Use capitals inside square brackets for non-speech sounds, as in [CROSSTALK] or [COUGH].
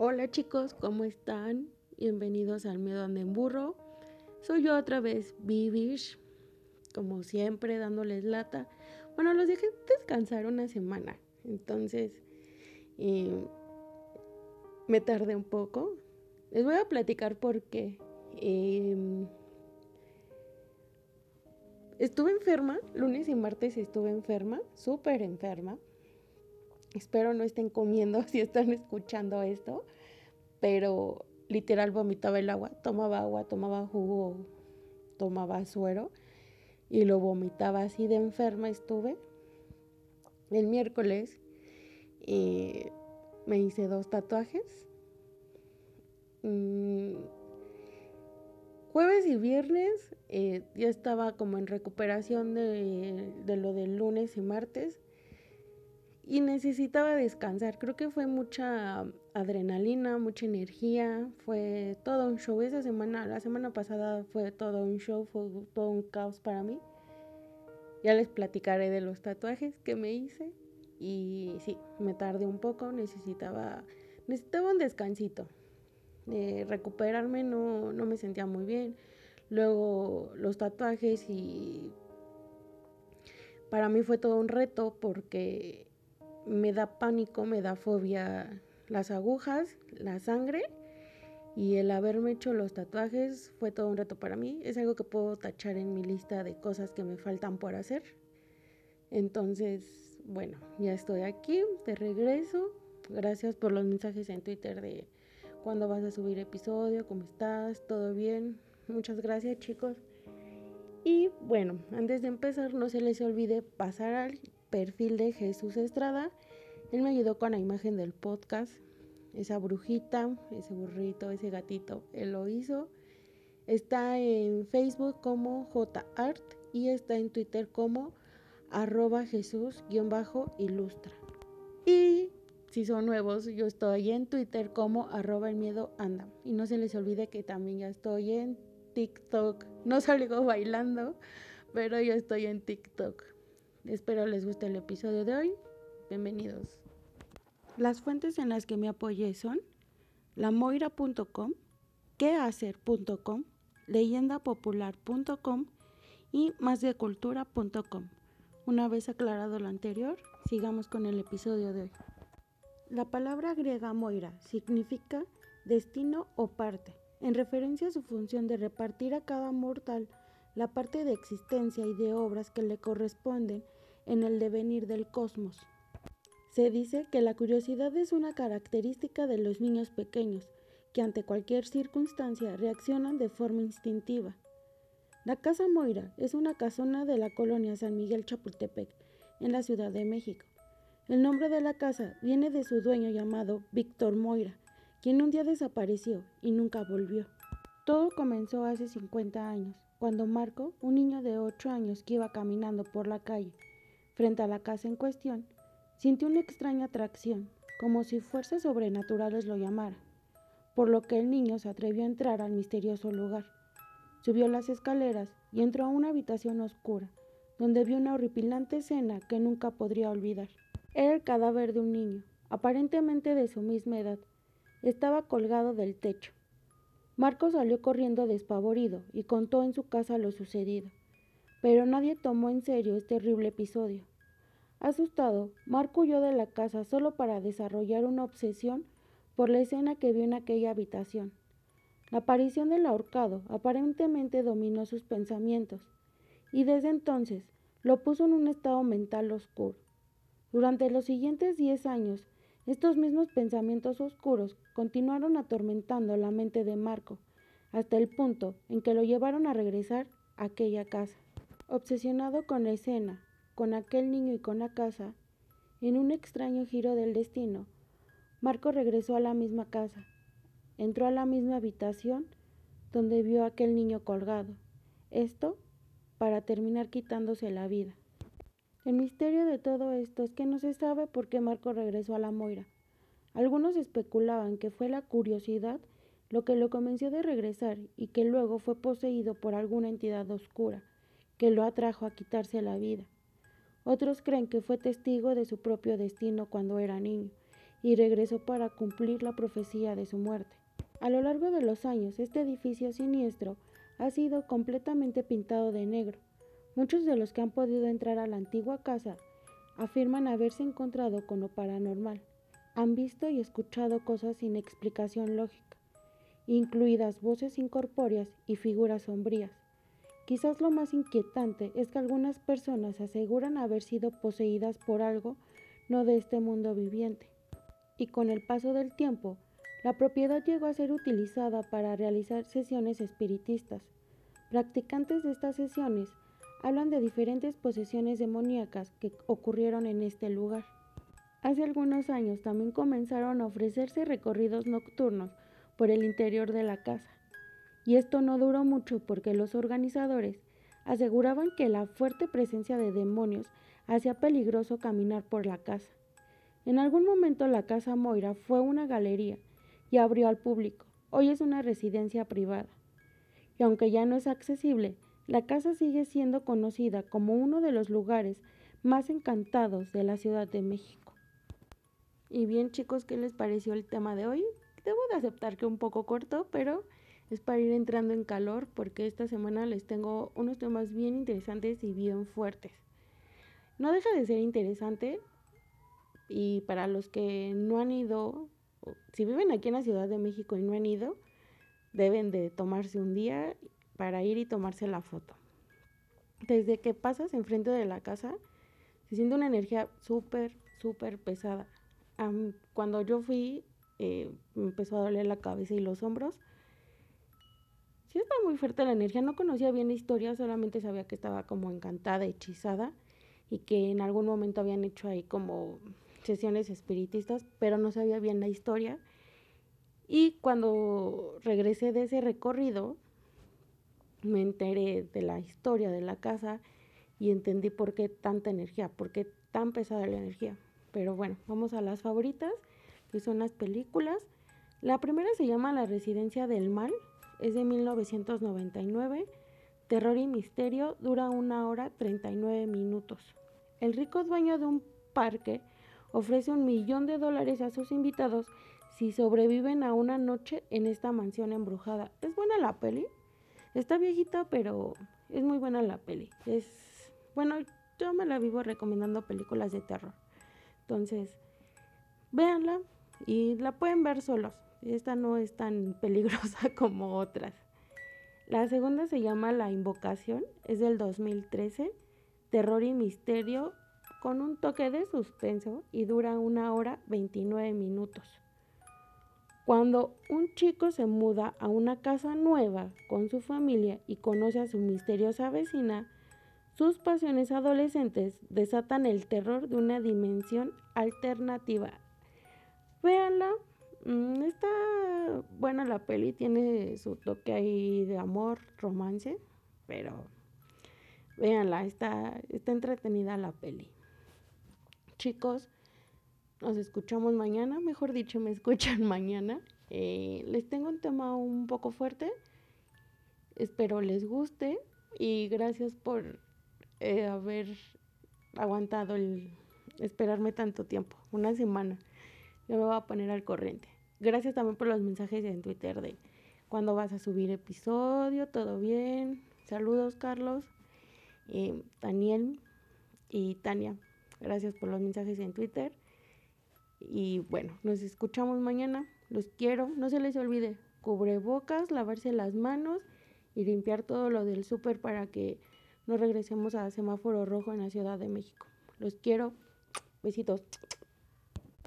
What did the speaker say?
Hola chicos, ¿cómo están? Bienvenidos al Miedo Ande en Burro. Soy yo otra vez, Vivish, como siempre, dándoles lata. Bueno, los dejé descansar una semana, entonces eh, me tardé un poco. Les voy a platicar por qué. Em, estuve enferma, lunes y martes estuve enferma, súper enferma. Espero no estén comiendo [LAUGHS] si están escuchando esto, pero literal vomitaba el agua, tomaba agua, tomaba jugo, tomaba suero y lo vomitaba así de enferma estuve. El miércoles me hice dos tatuajes. Mm, jueves y viernes eh, ya estaba como en recuperación de, de lo del lunes y martes y necesitaba descansar. Creo que fue mucha adrenalina, mucha energía, fue todo un show. Esa semana, la semana pasada fue todo un show, fue todo un caos para mí. Ya les platicaré de los tatuajes que me hice y sí, me tardé un poco, necesitaba, necesitaba un descansito. De recuperarme no, no me sentía muy bien. Luego los tatuajes y para mí fue todo un reto porque me da pánico, me da fobia las agujas, la sangre y el haberme hecho los tatuajes fue todo un reto para mí. Es algo que puedo tachar en mi lista de cosas que me faltan por hacer. Entonces, bueno, ya estoy aquí, de regreso. Gracias por los mensajes en Twitter de cuándo vas a subir episodio, cómo estás, todo bien. Muchas gracias chicos. Y bueno, antes de empezar, no se les olvide pasar al perfil de Jesús Estrada. Él me ayudó con la imagen del podcast. Esa brujita, ese burrito, ese gatito, él lo hizo. Está en Facebook como JArt y está en Twitter como arroba Jesús-ilustra. Y si son nuevos, yo estoy en Twitter como arroba el miedo anda. Y no se les olvide que también ya estoy en TikTok. No salgo bailando, pero yo estoy en TikTok. Espero les guste el episodio de hoy. Bienvenidos. Las fuentes en las que me apoyé son lamoira.com, quehacer.com, leyendapopular.com y másdecultura.com. Una vez aclarado lo anterior, sigamos con el episodio de hoy. La palabra griega moira significa destino o parte, en referencia a su función de repartir a cada mortal la parte de existencia y de obras que le corresponden en el devenir del cosmos. Se dice que la curiosidad es una característica de los niños pequeños, que ante cualquier circunstancia reaccionan de forma instintiva. La Casa Moira es una casona de la colonia San Miguel Chapultepec, en la Ciudad de México. El nombre de la casa viene de su dueño llamado Víctor Moira, quien un día desapareció y nunca volvió. Todo comenzó hace 50 años, cuando Marco, un niño de 8 años que iba caminando por la calle, frente a la casa en cuestión, sintió una extraña atracción, como si fuerzas sobrenaturales lo llamara, por lo que el niño se atrevió a entrar al misterioso lugar. Subió las escaleras y entró a una habitación oscura, donde vio una horripilante escena que nunca podría olvidar. Era el cadáver de un niño, aparentemente de su misma edad. Estaba colgado del techo. Marco salió corriendo despavorido y contó en su casa lo sucedido pero nadie tomó en serio este terrible episodio. Asustado, Marco huyó de la casa solo para desarrollar una obsesión por la escena que vio en aquella habitación. La aparición del ahorcado aparentemente dominó sus pensamientos, y desde entonces lo puso en un estado mental oscuro. Durante los siguientes diez años, estos mismos pensamientos oscuros continuaron atormentando la mente de Marco, hasta el punto en que lo llevaron a regresar a aquella casa. Obsesionado con la escena, con aquel niño y con la casa, en un extraño giro del destino, Marco regresó a la misma casa, entró a la misma habitación donde vio a aquel niño colgado. Esto para terminar quitándose la vida. El misterio de todo esto es que no se sabe por qué Marco regresó a la Moira. Algunos especulaban que fue la curiosidad lo que lo convenció de regresar y que luego fue poseído por alguna entidad oscura que lo atrajo a quitarse la vida. Otros creen que fue testigo de su propio destino cuando era niño y regresó para cumplir la profecía de su muerte. A lo largo de los años, este edificio siniestro ha sido completamente pintado de negro. Muchos de los que han podido entrar a la antigua casa afirman haberse encontrado con lo paranormal. Han visto y escuchado cosas sin explicación lógica, incluidas voces incorpóreas y figuras sombrías. Quizás lo más inquietante es que algunas personas aseguran haber sido poseídas por algo no de este mundo viviente. Y con el paso del tiempo, la propiedad llegó a ser utilizada para realizar sesiones espiritistas. Practicantes de estas sesiones hablan de diferentes posesiones demoníacas que ocurrieron en este lugar. Hace algunos años también comenzaron a ofrecerse recorridos nocturnos por el interior de la casa. Y esto no duró mucho porque los organizadores aseguraban que la fuerte presencia de demonios hacía peligroso caminar por la casa. En algún momento la casa Moira fue una galería y abrió al público. Hoy es una residencia privada. Y aunque ya no es accesible, la casa sigue siendo conocida como uno de los lugares más encantados de la Ciudad de México. Y bien chicos, ¿qué les pareció el tema de hoy? Debo de aceptar que un poco corto, pero es para ir entrando en calor porque esta semana les tengo unos temas bien interesantes y bien fuertes. No deja de ser interesante y para los que no han ido si viven aquí en la Ciudad de México y no han ido, deben de tomarse un día para ir y tomarse la foto. Desde que pasas enfrente de la casa, se siente una energía súper, súper pesada. cuando yo fui, eh, me empezó a doler la cabeza y los hombros. Sí estaba muy fuerte la energía, no conocía bien la historia, solamente sabía que estaba como encantada, hechizada y que en algún momento habían hecho ahí como sesiones espiritistas, pero no sabía bien la historia. Y cuando regresé de ese recorrido, me enteré de la historia de la casa y entendí por qué tanta energía, por qué tan pesada la energía. Pero bueno, vamos a las favoritas, que son las películas. La primera se llama La Residencia del Mal, es de 1999. Terror y misterio, dura una hora 39 minutos. El rico dueño de un parque ofrece un millón de dólares a sus invitados si sobreviven a una noche en esta mansión embrujada. ¿Es buena la peli? Está viejita, pero es muy buena la peli. Es bueno, yo me la vivo recomendando películas de terror. Entonces, véanla y la pueden ver solos. Esta no es tan [LAUGHS] peligrosa como otras. La segunda se llama La Invocación, es del 2013, terror y misterio con un toque de suspenso y dura una hora 29 minutos. Cuando un chico se muda a una casa nueva con su familia y conoce a su misteriosa vecina, sus pasiones adolescentes desatan el terror de una dimensión alternativa. Véanla, está buena la peli, tiene su toque ahí de amor, romance, pero véanla, está, está entretenida la peli chicos, nos escuchamos mañana, mejor dicho, me escuchan [LAUGHS] mañana. Eh, les tengo un tema un poco fuerte, espero les guste y gracias por eh, haber aguantado el esperarme tanto tiempo, una semana. Yo me voy a poner al corriente. Gracias también por los mensajes en Twitter de cuándo vas a subir episodio, todo bien. Saludos Carlos, eh, Daniel y Tania. Gracias por los mensajes en Twitter. Y bueno, nos escuchamos mañana. Los quiero. No se les olvide cubrebocas, lavarse las manos y limpiar todo lo del súper para que no regresemos a semáforo rojo en la Ciudad de México. Los quiero. Besitos.